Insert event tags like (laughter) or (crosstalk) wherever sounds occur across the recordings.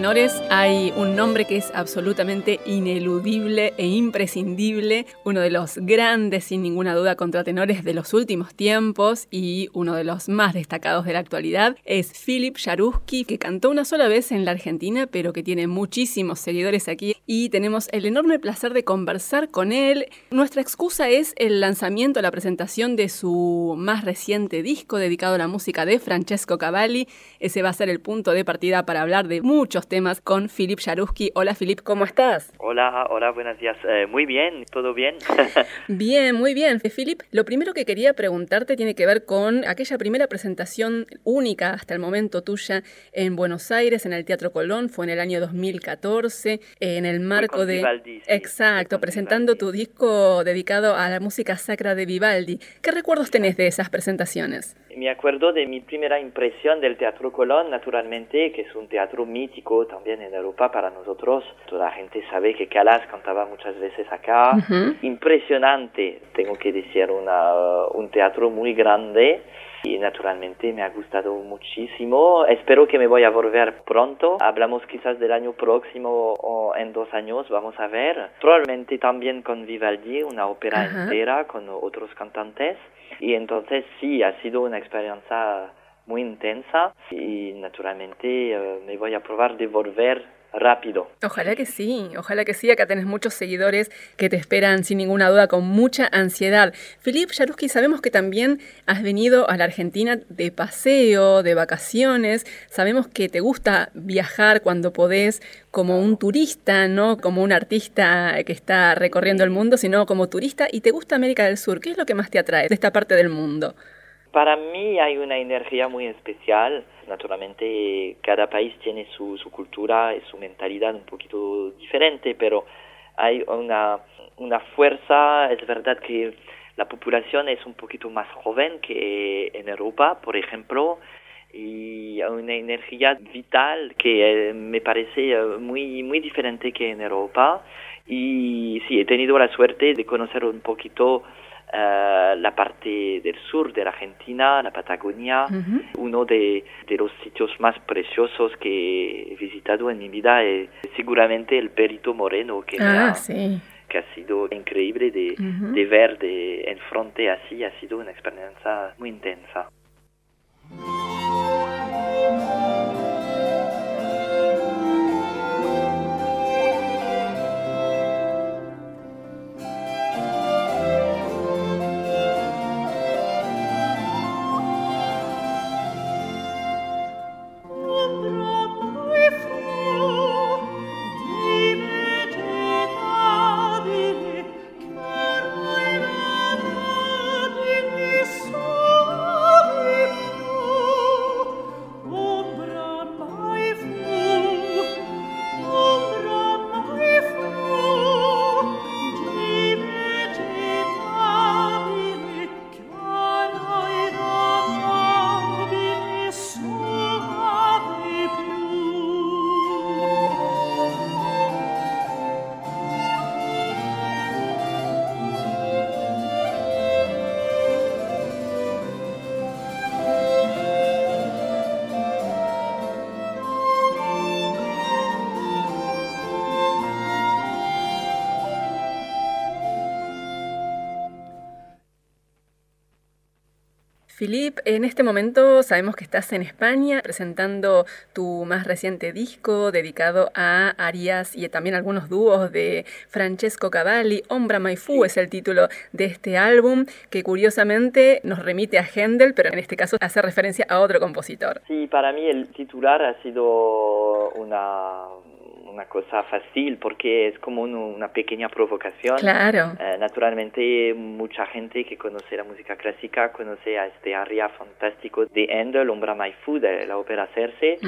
contratenores hay un nombre que es absolutamente ineludible e imprescindible, uno de los grandes, sin ninguna duda, contratenores de los últimos tiempos y uno de los más destacados de la actualidad, es Philip Jaruski, que cantó una sola vez en la Argentina, pero que tiene muchísimos seguidores aquí y tenemos el enorme placer de conversar con él. Nuestra excusa es el lanzamiento, la presentación de su más reciente disco dedicado a la música de Francesco Cavalli. Ese va a ser el punto de partida para hablar de muchos temas con Philip Jaruski. Hola Philip, ¿cómo estás? Hola, hola, buenos días. Eh, muy bien, ¿todo bien? (laughs) bien, muy bien. Philip, lo primero que quería preguntarte tiene que ver con aquella primera presentación única hasta el momento tuya en Buenos Aires, en el Teatro Colón, fue en el año 2014, en el marco de... Exacto, presentando tu disco dedicado a la música sacra de Vivaldi. ¿Qué recuerdos tenés de esas presentaciones? Me acuerdo de mi primera impresión del Teatro Colón, naturalmente, que es un teatro mítico también en Europa para nosotros. Toda la gente sabe que Calas cantaba muchas veces acá. Impresionante, tengo que decir, una, un teatro muy grande y naturalmente me ha gustado muchísimo. Espero que me voy a volver pronto. Hablamos quizás del año próximo o en dos años, vamos a ver. Probablemente también con Vivaldi, una ópera entera con otros cantantes. Y entonces sí, ha sido una experiencia muy intensa y naturalmente eh, me voy a probar de volver rápido. Ojalá que sí, ojalá que sí. Acá tenés muchos seguidores que te esperan sin ninguna duda con mucha ansiedad. Filip Jaruski, sabemos que también has venido a la Argentina de paseo, de vacaciones. Sabemos que te gusta viajar cuando podés como un turista, no como un artista que está recorriendo el mundo, sino como turista y te gusta América del Sur. ¿Qué es lo que más te atrae de esta parte del mundo? Para mí hay una energía muy especial. Naturalmente cada país tiene su, cultura y su mentalidad un poquito diferente, pero hay una, una fuerza. Es verdad que la población es un poquito más joven que en Europa, por ejemplo, y una energía vital que eh, me parece eh, muy, muy diferente que en Europa. Y sí, he tenido la suerte de conocer un poquito eh, la parte del sur de la Argentina, la Patagonia. Uno de, los sitios más preciosos que he visitado en mi vida es seguramente el Perito Moreno, que, ah, que ha sido increíble de, de ver de, en frente así, ha sido una experiencia muy intensa. Filip, en este momento sabemos que estás en España presentando tu más reciente disco dedicado a arias y también algunos dúos de Francesco Cavalli. Ombra Fu es el título de este álbum que curiosamente nos remite a Händel, pero en este caso hace referencia a otro compositor. Sí, para mí el titular ha sido una una cosa fácil porque es como una pequeña provocación. Claro. Eh, naturalmente, mucha gente que conoce la música clásica conoce a este aria fantástico de Handel, Ombra My Food, de la ópera Cerce.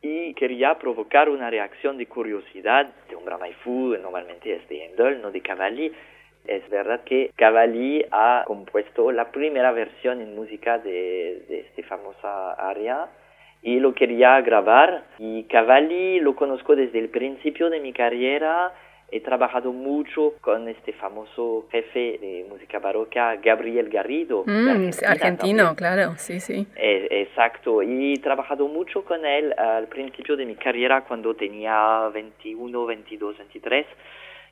Y quería provocar una reacción de curiosidad de Ombra My Food, normalmente es de Handel, no de Cavalli. Es verdad que Cavalli ha compuesto la primera versión en música de, de esta famosa aria y lo quería grabar. Y Cavalli lo conozco desde el principio de mi carrera. He trabajado mucho con este famoso jefe de música barroca, Gabriel Garrido. Mm, argentino, claro, sí, sí. Eh, exacto, y he trabajado mucho con él al principio de mi carrera cuando tenía 21, 22, 23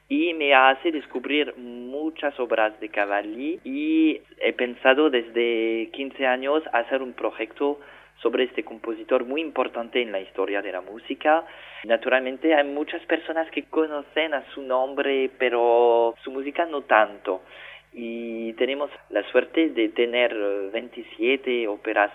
y me hace descubrir muchas obras de Cavalli. Y he pensado desde 15 años hacer un proyecto sobre este compositor muy importante en la historia de la música. Naturalmente hay muchas personas que conocen a su nombre, pero su música no tanto. Y tenemos la suerte de tener 27 óperas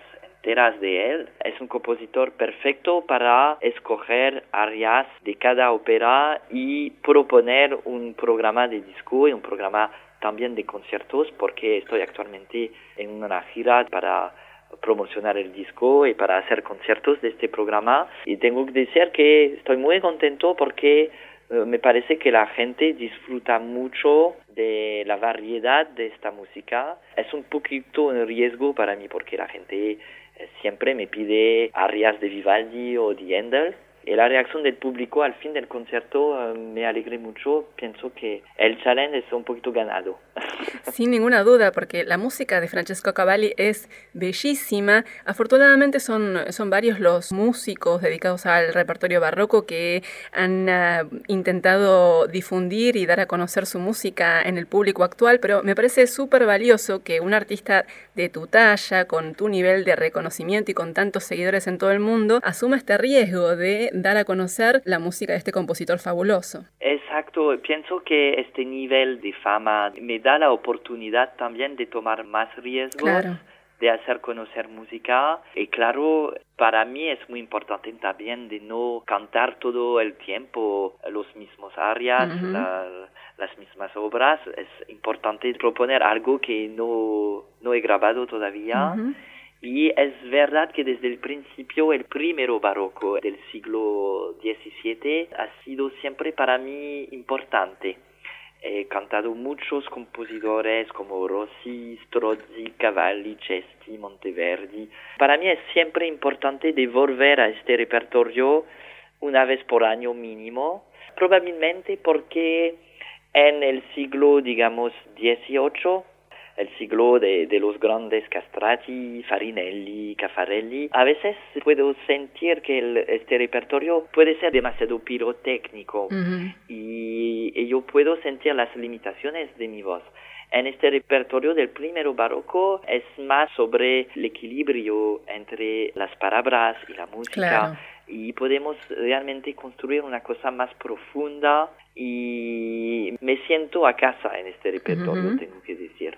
de él. Es un compositor perfecto para escoger áreas de cada ópera y proponer un programa de disco y un programa también de conciertos porque estoy actualmente en una gira para promocionar el disco y para hacer conciertos de este programa y tengo que decir que estoy muy contento porque eh, me parece que la gente disfruta mucho de la variedad de esta música. Es un poquito un riesgo para mí porque la gente siempre me pide arias de Vivaldi o de Handel la reacción del público al fin del concierto eh, me alegré mucho. Pienso que el challenge es un poquito ganado. (laughs) Sin ninguna duda, porque la música de Francesco Cavalli es bellísima. Afortunadamente son, son varios los músicos dedicados al repertorio barroco que han ah, intentado difundir y dar a conocer su música en el público actual, pero me parece súper valioso que un artista de tu talla, con tu nivel de reconocimiento y con tantos seguidores en todo el mundo, asuma este riesgo de dar a conocer la música de este compositor fabuloso. Exacto, pienso que este nivel de fama me da la oportunidad también de tomar más riesgos. de hacer conocer música y claro, para mí es muy importante también de no cantar todo el tiempo los mismos áreas, las mismas obras. Es importante proponer algo que no, no he grabado todavía. Y es verdad que desde el principio el primero barroco del siglo XVII ha sido siempre para mí importante. He cantado muchos compositores como Rossi, Strozzi, Cavalli, Cesti, Monteverdi. Para mí es siempre importante de volver a este repertorio una vez por año mínimo, probablemente porque en el siglo, digamos, XVIII el siglo de, los grandes Castrati, Farinelli, Caffarelli. A veces puedo sentir que este repertorio puede ser demasiado pirotécnico y, yo puedo sentir las limitaciones de mi voz. En este repertorio del primero barroco es más sobre el equilibrio entre las palabras y la música. Y podemos realmente construir una cosa más profunda y me siento a casa en este repertorio, tengo que decir.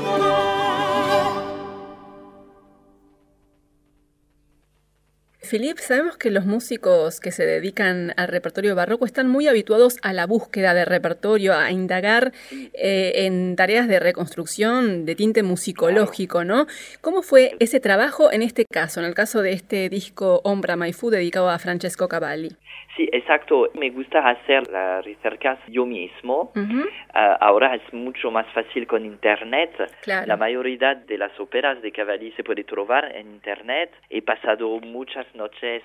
Philippe, sabemos que los músicos que se dedican al repertorio barroco están muy habituados a la búsqueda de repertorio, a indagar eh, en tareas de reconstrucción de tinte musicológico, ¿no? ¿Cómo fue ese trabajo en este caso, en el caso de este disco Ombra Maifú dedicado a Francesco Cavalli? Sí, exacto. Me gusta hacer las recercas yo mismo. Ah, ahora es mucho más fácil con Internet. La mayoría de las óperas de Cavalli se puede trovar en Internet. He pasado muchas noches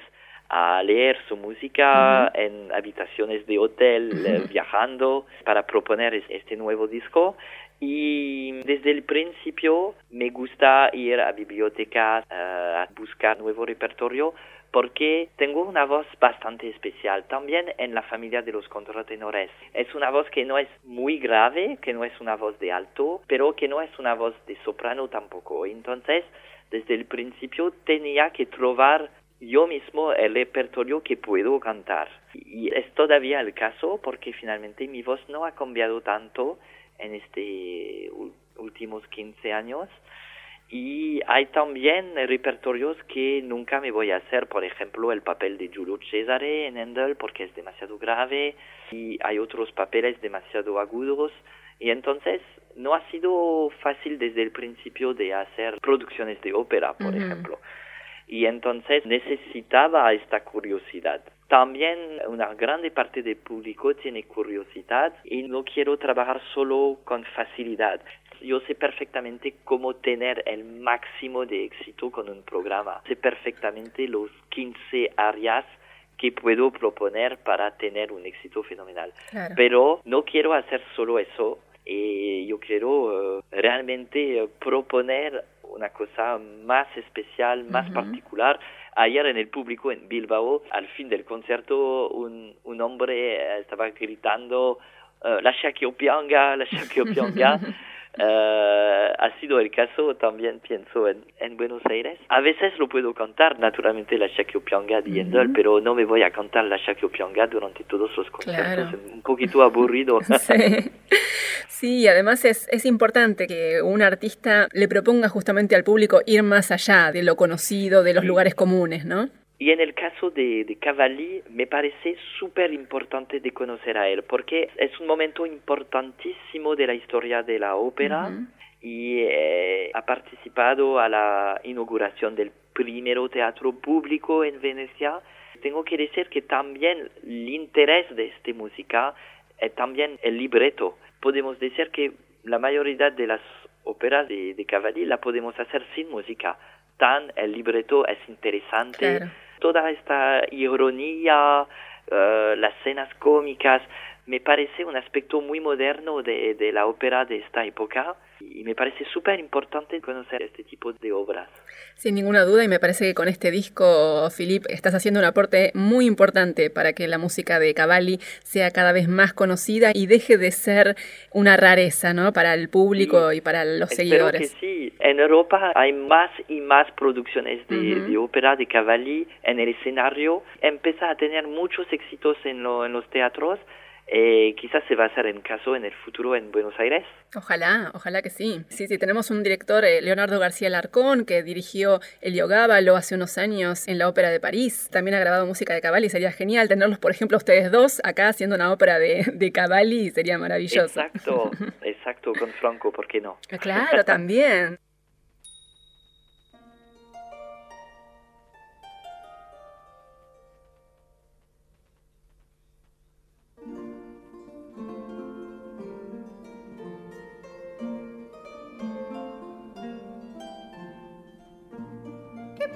a leer su música en habitaciones de hotel, eh, viajando para proponer este nuevo disco. Y desde el principio me gusta ir a bibliotecas eh, a buscar nuevo repertorio porque tengo una voz bastante especial. También en la familia de los contratenores. Es una voz que no es muy grave, que no es una voz de alto, pero que no es una voz de soprano tampoco. Entonces, desde el principio tenía que trobar yo mismo el repertorio que puedo cantar. Y es todavía el caso porque finalmente mi voz no ha cambiado tanto en estos últimos 15 años. Y hay también repertorios que nunca me voy a hacer, por ejemplo, el papel de Giulio Cesare en Handel porque es demasiado grave y hay otros papeles demasiado agudos y entonces no ha sido fácil desde el principio de hacer producciones de ópera, por ejemplo. Y entonces necesitaba esta curiosidad. También una grande parte del público tiene curiosidad y no quiero trabajar solo con facilidad. Yo sé perfectamente cómo tener el máximo de éxito con un programa. Sé perfectamente los 15 áreas que puedo proponer para tener un éxito fenomenal. Pero no quiero hacer solo eso. Y yo quiero eh, realmente eh, proponer una cosa más especial, más particular. Ayer en el público en Bilbao, al fin del concierto, un, un hombre eh, estaba gritando la Shakiopianga, la Shakiopianga. (laughs) Uh, ha sido el caso también pienso en, en, Buenos Aires. A veces lo puedo cantar, naturalmente la Shakiopianga de Handel, pero no me voy a cantar la Shakiopianga durante todos los conciertos. Es un poquito aburrido. (laughs) sí. sí, además es, es importante que un artista le proponga justamente al público ir más allá de lo conocido, de los lugares comunes, ¿no? Y en el caso de, de Cavalli me parece súper importante de conocer a él, porque es un momento importantísimo de la historia de la ópera y eh, ha participado a la inauguración del primero teatro público en Venecia. Tengo que decir que también el interés de esta música es también el libreto. Podemos decir que la mayoría de las óperas de, de Cavalli la podemos hacer sin música. Tan el libreto es interesante toda esta ironía, eh, las escenas cómicas, me parece un aspecto muy moderno de, de la ópera de esta época y me parece súper importante conocer este tipo de obras. Sin ninguna duda y me parece que con este disco, Philip, estás haciendo un aporte muy importante para que la música de Cavalli sea cada vez más conocida y deje de ser una rareza ¿no? para el público y para los seguidores. Que sí, en Europa hay más y más producciones de, de ópera de Cavalli en el escenario, empieza a tener muchos éxitos en, en los teatros eh, quizás se va a hacer en caso en el futuro en Buenos Aires. Ojalá, ojalá que sí. Sí, sí, tenemos un director, eh, Leonardo García Larcón, que dirigió El Gábalo hace unos años en la Ópera de París. También ha grabado música de Cavalli. Sería genial tenerlos, por ejemplo, ustedes dos acá haciendo una ópera de, de Cavalli. Sería maravilloso. Exacto, (laughs) exacto, con Franco, ¿por qué no? Claro, también.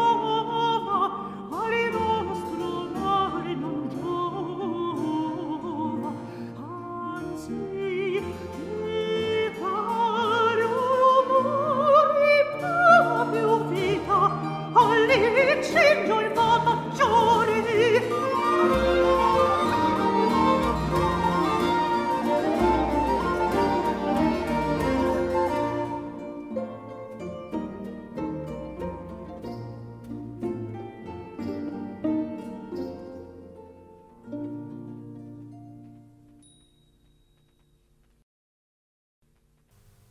Oh.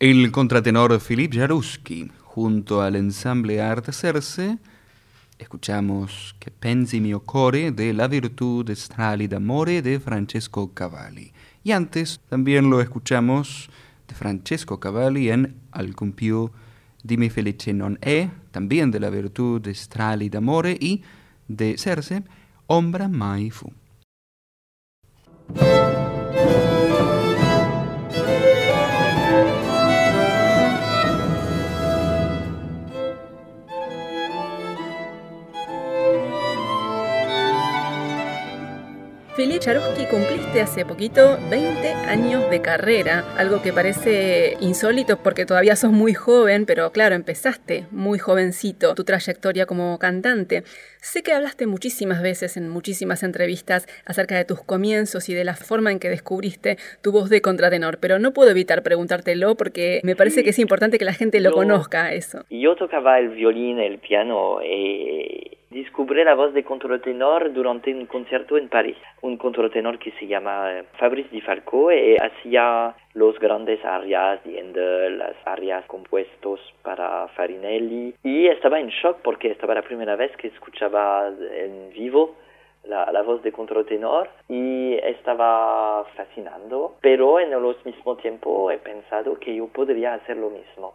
El contratenor Philippe Jaruski, junto al ensamble Arte Cerce, escuchamos Que pensi mio core de La virtud strali d'amore de Francesco Cavalli. Y antes también lo escuchamos de Francesco Cavalli en Al compiù di mi felice non è, también de La virtud strali d'amore y de Cerce, Ombra mai fu. Felipe Charuski, cumpliste hace poquito 20 años de carrera, algo que parece insólito porque todavía sos muy joven, pero claro, empezaste muy jovencito tu trayectoria como cantante. Sé que hablaste muchísimas veces en muchísimas entrevistas acerca de tus comienzos y de la forma en que descubriste tu voz de contratenor, pero no puedo evitar preguntártelo porque me parece que es importante que la gente lo conozca eso. Yo tocaba el violín, el piano y descubrí la voz de contratenor durante un concierto en París. Un contratenor que se llama eh, Fabrice Di Falco y hacía los grandes arias de Handel, las arias compuestos para Farinelli. Y estaba en shock porque estaba la primera vez que escuchaba en vivo la, la, voz de contratenor y estaba fascinando, pero en los mismo tiempo he pensado que yo podría hacer lo mismo.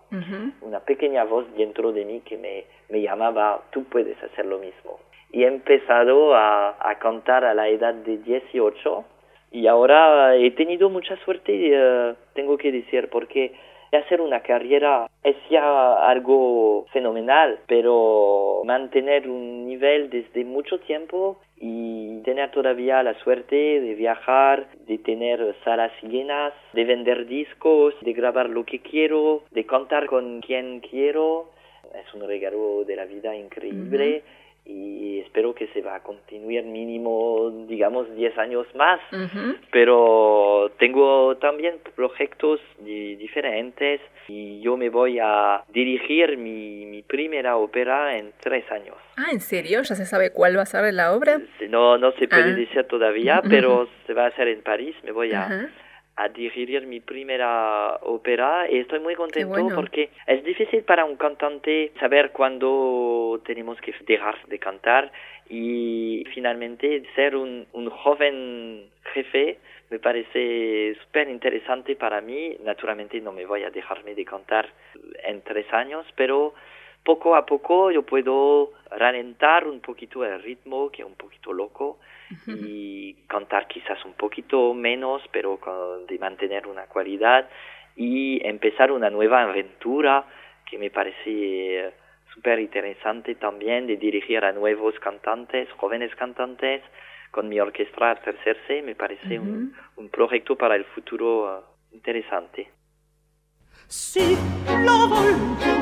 Una pequeña voz dentro de mí que me, me, llamaba, tú puedes hacer lo mismo. Y he empezado a, a cantar a la edad de 18 y ahora he tenido mucha suerte, uh, tengo que decir, porque hacer una carrera es ya algo fenomenal, pero mantener un nivel desde mucho tiempo y tener todavía la suerte de viajar, de tener salas llenas, de vender discos, de grabar lo que quiero, de cantar con quien quiero, es un regalo de la vida increíble y espero que se va a continuar mínimo, digamos, 10 años más. Pero tengo también proyectos diferentes y yo me voy a dirigir mi, mi, primera ópera en tres años. Ah, ¿en serio? ¿Ya se sabe cuál va a ser la obra? No, no se puede ah. decir todavía, pero se va a hacer en París. Me voy a a dirigir mi primera ópera y estoy muy contento porque es difícil para un cantante saber cuándo tenemos que dejar de cantar y finalmente ser un, un joven jefe me parece súper interesante para mí. Naturalmente no me voy a dejarme de cantar en tres años, pero poco a poco yo puedo ralentar un poquito el ritmo, que es un poquito loco, y cantar quizás un poquito menos, pero de mantener una cualidad y empezar una nueva aventura que me parece eh, súper interesante también de dirigir a nuevos cantantes, jóvenes cantantes, con mi orquesta Tercerse, me parece un, un, proyecto para el futuro uh, interesante. Sí, lo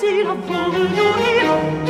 voglio sì, la voglio io,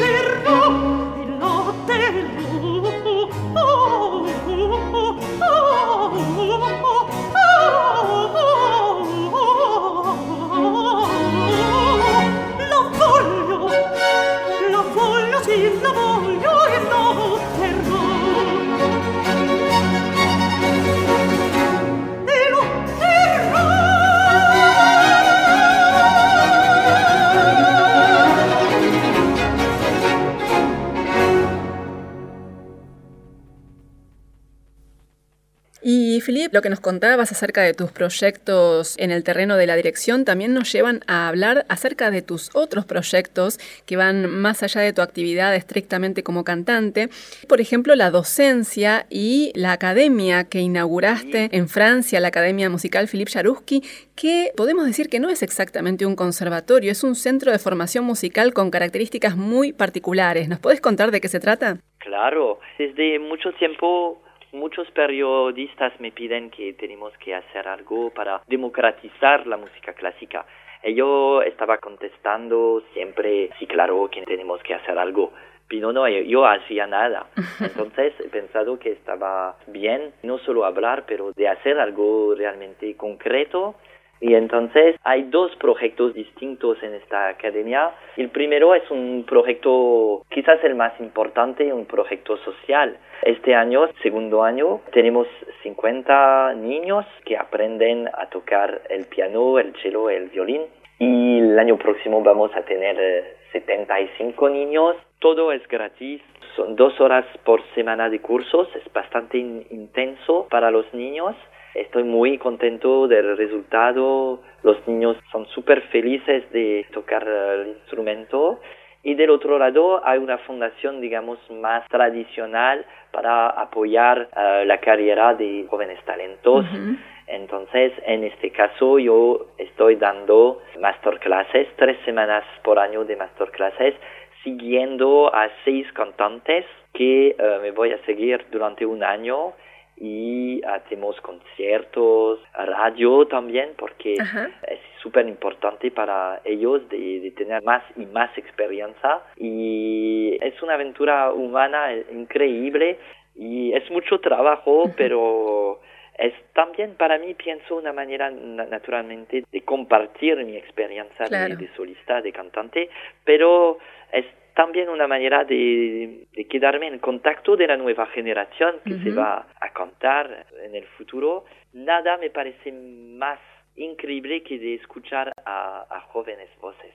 Y Philip, lo que nos contabas acerca de tus proyectos en el terreno de la dirección también nos llevan a hablar acerca de tus otros proyectos que van más allá de tu actividad estrictamente como cantante. Por ejemplo, la docencia y la academia que inauguraste en Francia, la Academia Musical Philippe Jaruski, que podemos decir que no es exactamente un conservatorio, es un centro de formación musical con características muy particulares. ¿Nos puedes contar de qué se trata? Claro, desde mucho tiempo muchos periodistas me piden que tenemos que hacer algo para democratizar la música clásica. Y yo estaba contestando siempre, sí, claro, que tenemos que hacer algo. Pero no, yo, yo hacía nada. (laughs) Entonces he pensado que estaba bien no solo hablar, pero de hacer algo realmente concreto y entonces hay dos proyectos distintos en esta academia. El primero es un proyecto, quizás el más importante, un proyecto social. Este año, segundo año, tenemos 50 niños que aprenden a tocar el piano, el cello, el violín. Y el año próximo vamos a tener eh, 75 niños. Todo es gratis. Son dos horas por semana de cursos. Es bastante in- intenso para los niños. Estoy muy contento del resultado. Los niños son súper felices de tocar el instrumento. Y del otro lado hay una fundación, digamos, más tradicional para apoyar eh, la carrera de jóvenes talentos. Ujú. Entonces, en este caso, yo estoy dando masterclasses, tres semanas por año de masterclasses, siguiendo a seis cantantes que eh, me voy a seguir durante un año y hacemos conciertos, radio también, porque Ajá. es súper importante para ellos de, de tener más y más experiencia. Y es una aventura humana increíble y es mucho trabajo, pero es también para mí, pienso, una manera na- naturalmente de compartir mi experiencia de, solista, de cantante, pero es también una manera de, de quedarme en contacto de la nueva generación que se va a cantar en el futuro. Nada me parece más increíble que de escuchar a, a jóvenes voces.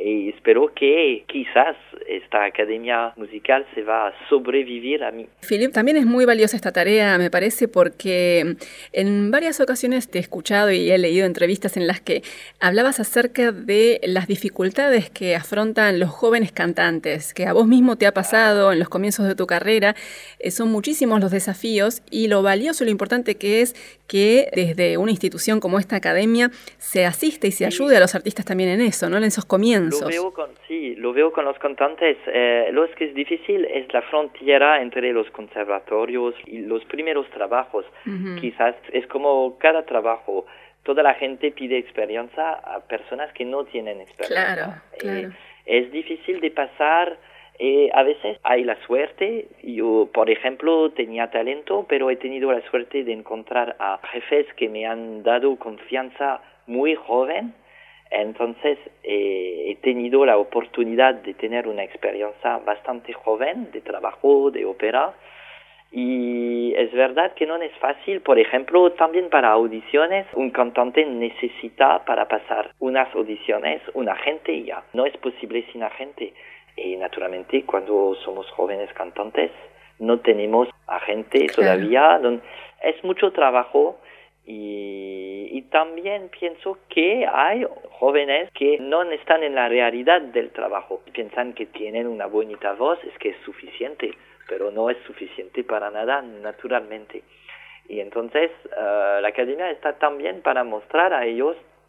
Y espero que quizás esta academia musical se va a sobrevivir a mí. Philip, también es muy valiosa esta tarea, me parece, porque en varias ocasiones te he escuchado y he leído entrevistas en las que hablabas acerca de las dificultades que afrontan los jóvenes cantantes, que a vos mismo te ha pasado en los comienzos de tu carrera. Eh, son muchísimos los desafíos y lo valioso y lo importante que es que desde una institución como esta academia se asiste y se ayude a los artistas también en eso, ¿no? En esos comienzos. Lo veo con, sí, lo veo con los cantantes. Eh, lo que es difícil es la frontera entre los conservatorios y los primeros trabajos. Quizás es como cada trabajo. Toda la gente pide experiencia a personas que no tienen experiencia. Claro, claro. Eh, es difícil de pasar. Eh, a veces hay la suerte. Yo, por ejemplo, tenía talento, pero he tenido la suerte de encontrar a jefes que me han dado confianza muy joven. Entonces eh, he tenido la oportunidad de tener una experiencia bastante joven de trabajo, de ópera. Y es verdad que no es fácil, por ejemplo, también para audiciones, un cantante necesita para pasar unas audiciones un agente ya. No es posible sin agente. Y naturalmente cuando somos jóvenes cantantes no tenemos agente Claro. todavía. Es mucho trabajo y, y también pienso que hay jóvenes que no están en la realidad del trabajo. Piensan que tienen una bonita voz, es que es suficiente, pero no es suficiente para nada naturalmente. Y entonces eh, la academia está también para mostrar a ellos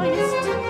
Christ.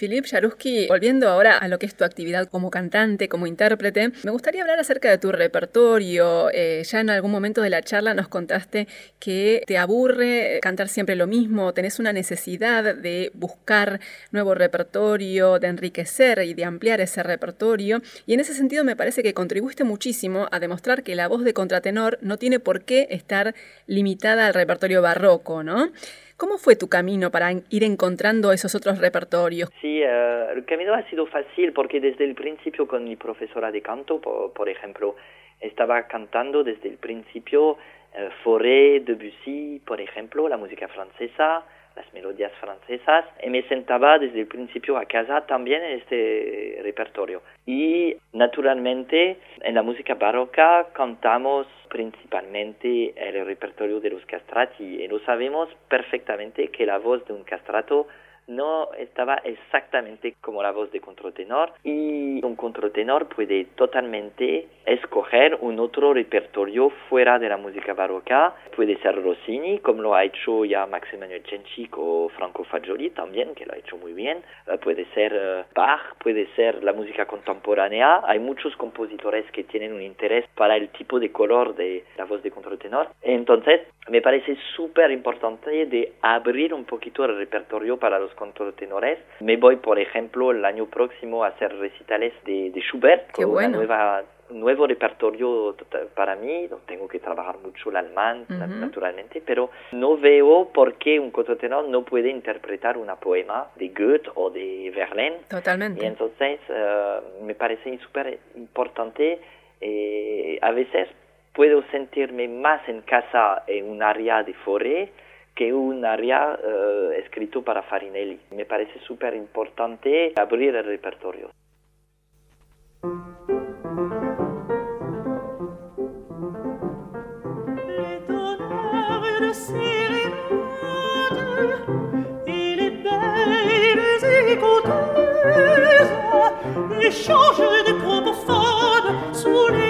Philippe Jaruski, volviendo ahora a lo que es tu actividad como cantante, como intérprete, me gustaría hablar acerca de tu repertorio. Eh, ya en algún momento de la charla nos contaste que te aburre cantar siempre lo mismo, tenés una necesidad de buscar nuevo repertorio, de enriquecer y de ampliar ese repertorio. Y en ese sentido me parece que contribuiste muchísimo a demostrar que la voz de contratenor no tiene por qué estar limitada al repertorio barroco, ¿no? ¿Cómo fue tu camino para ir encontrando esos otros repertorios? Sí, eh, el camino ha sido fácil porque desde el principio con mi profesora de canto, por, ejemplo, estaba cantando desde el principio uh, Fauré, Debussy, por ejemplo, la música francesa, las melodías francesas y me sentaba desde el principio a casa también en este repertorio. Y naturalmente en la música barroca cantamos principalmente el repertorio de los castrati y lo sabemos perfectamente que la voz de un castrato no estaba exactamente como la voz de contratenor y un contratenor puede totalmente escoger un otro repertorio fuera de la música barroca. Puede ser Rossini, como lo ha hecho ya Max Emanuel Chenchik o Franco Fagioli también, que lo ha hecho muy bien. Eh, puede ser eh, Bach, puede ser la música contemporánea. Hay muchos compositores que tienen un interés para el tipo de color de la voz de contratenor. Entonces, me parece súper importante de abrir un poquito el repertorio para los contratenores. Me voy, por ejemplo, el año próximo a hacer recitales de, Schubert, con una nueva un nuevo repertorio para mí, tengo que trabajar mucho el alemán, naturalmente, pero no veo por qué un contratenor no puede interpretar una poema de Goethe o de Verlaine. Totalmente. Y entonces eh, me parece súper importante, eh, a veces puedo sentirme más en casa en un área de Fauré que un área eh, escrito para Farinelli. Me parece súper importante abrir el repertorio. échange des propos fades sous les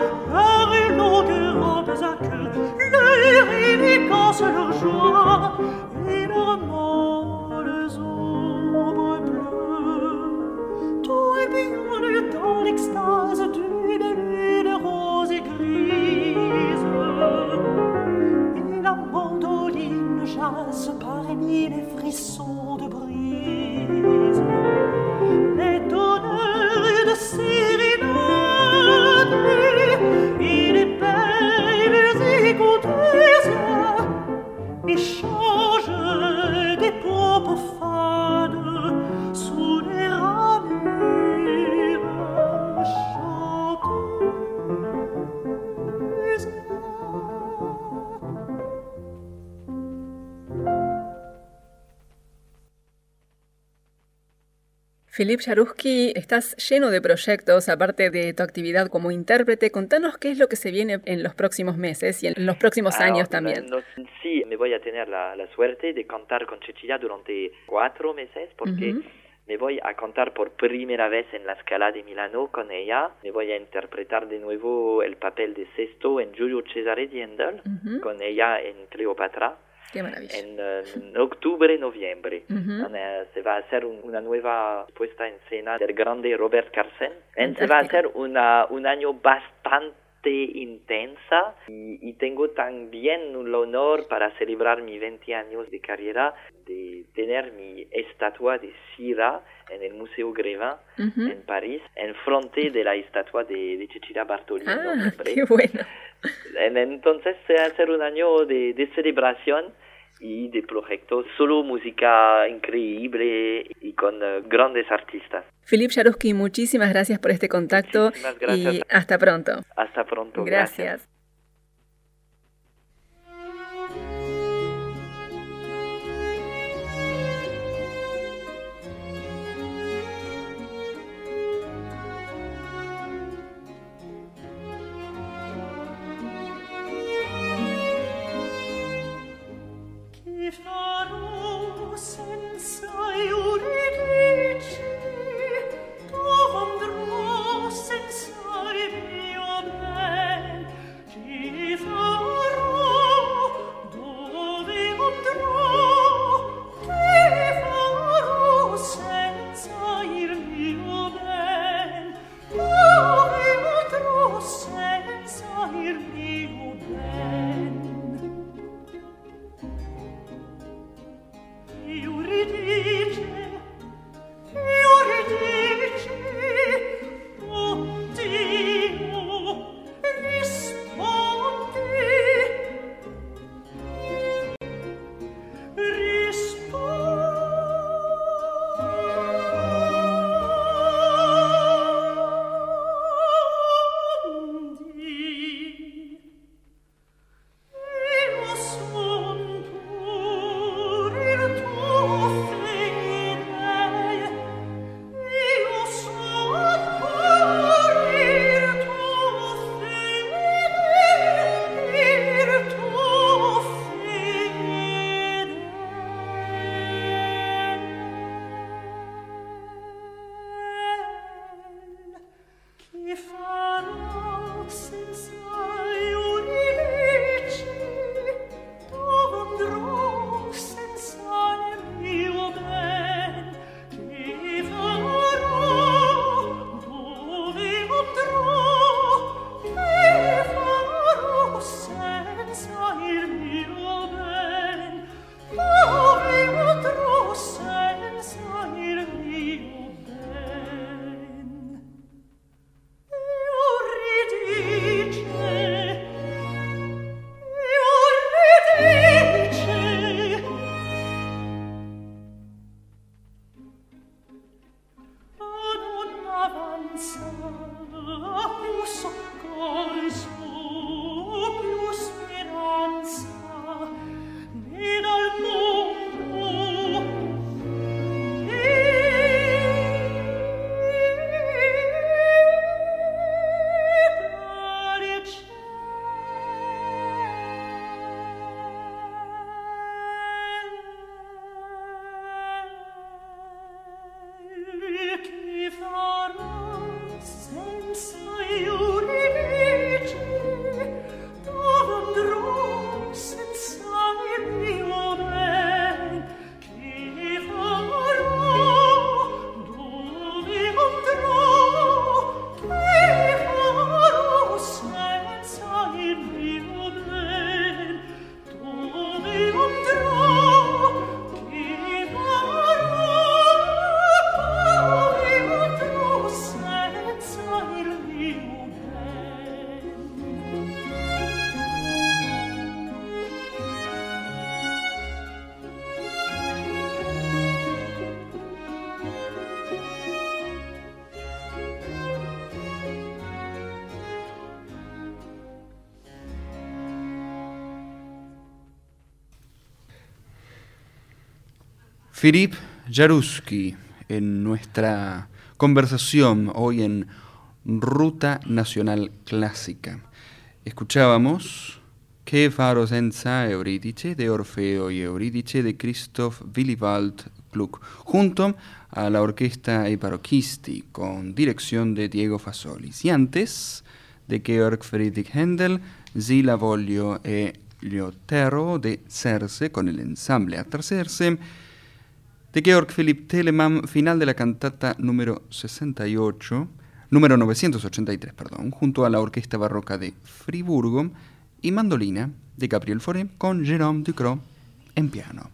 Philip Jaruski, estás lleno de proyectos, aparte de tu actividad como intérprete. Contanos qué es lo que se viene en los próximos meses y en los próximos Alors, años también. no- sí, me voy a tener la, la suerte de cantar con Cecilia durante cuatro meses porque Ujú. me voy a cantar por primera vez en la Scala de Milano con ella. Me voy a interpretar de nuevo el papel de Sesto en Giulio Cesare di Handel Ujú. con ella en Cleopatra. En, en octubre, noviembre. Ujú. Eh, se va a hacer un- una nueva puesta en escena del grande Robert Carsen. En- se va a hacer una, un año bastante intensa y, y tengo también el honor para celebrar mis 20 años de carrera de tener mi estatua de Sira en el Museo Grévin Ujú. en París, en frente de la estatua de, de Cecilia Bartoli. en Ah, (laughs) qué bueno. En- Entonces se va a hacer un año de, de celebración y de proyectos, solo música increíble y con eh, grandes artistas. Philip Jaruski, muchísimas gracias por este contacto gracias. y hasta pronto. Hasta pronto. Gracias. Philippe Jaruski en nuestra conversación hoy en Ruta Nacional Clásica. Escuchábamos Que faro senza Eurídice de Orfeo y Eurídice de Christoph Willibald Gluck, junto a la orquesta Eparochisti con dirección de Diego Fasolis. Y antes de Georg Friedrich Händel, Zila Voglio e Liotero de Cerce con el ensamble Atracerse, de Georg Philipp Telemann, final de la cantata número 68, número 983, perdón, junto a la Orquesta Barroca de Friburgo y mandolina de Gabriel Fauré con Jérôme Ducrot en piano.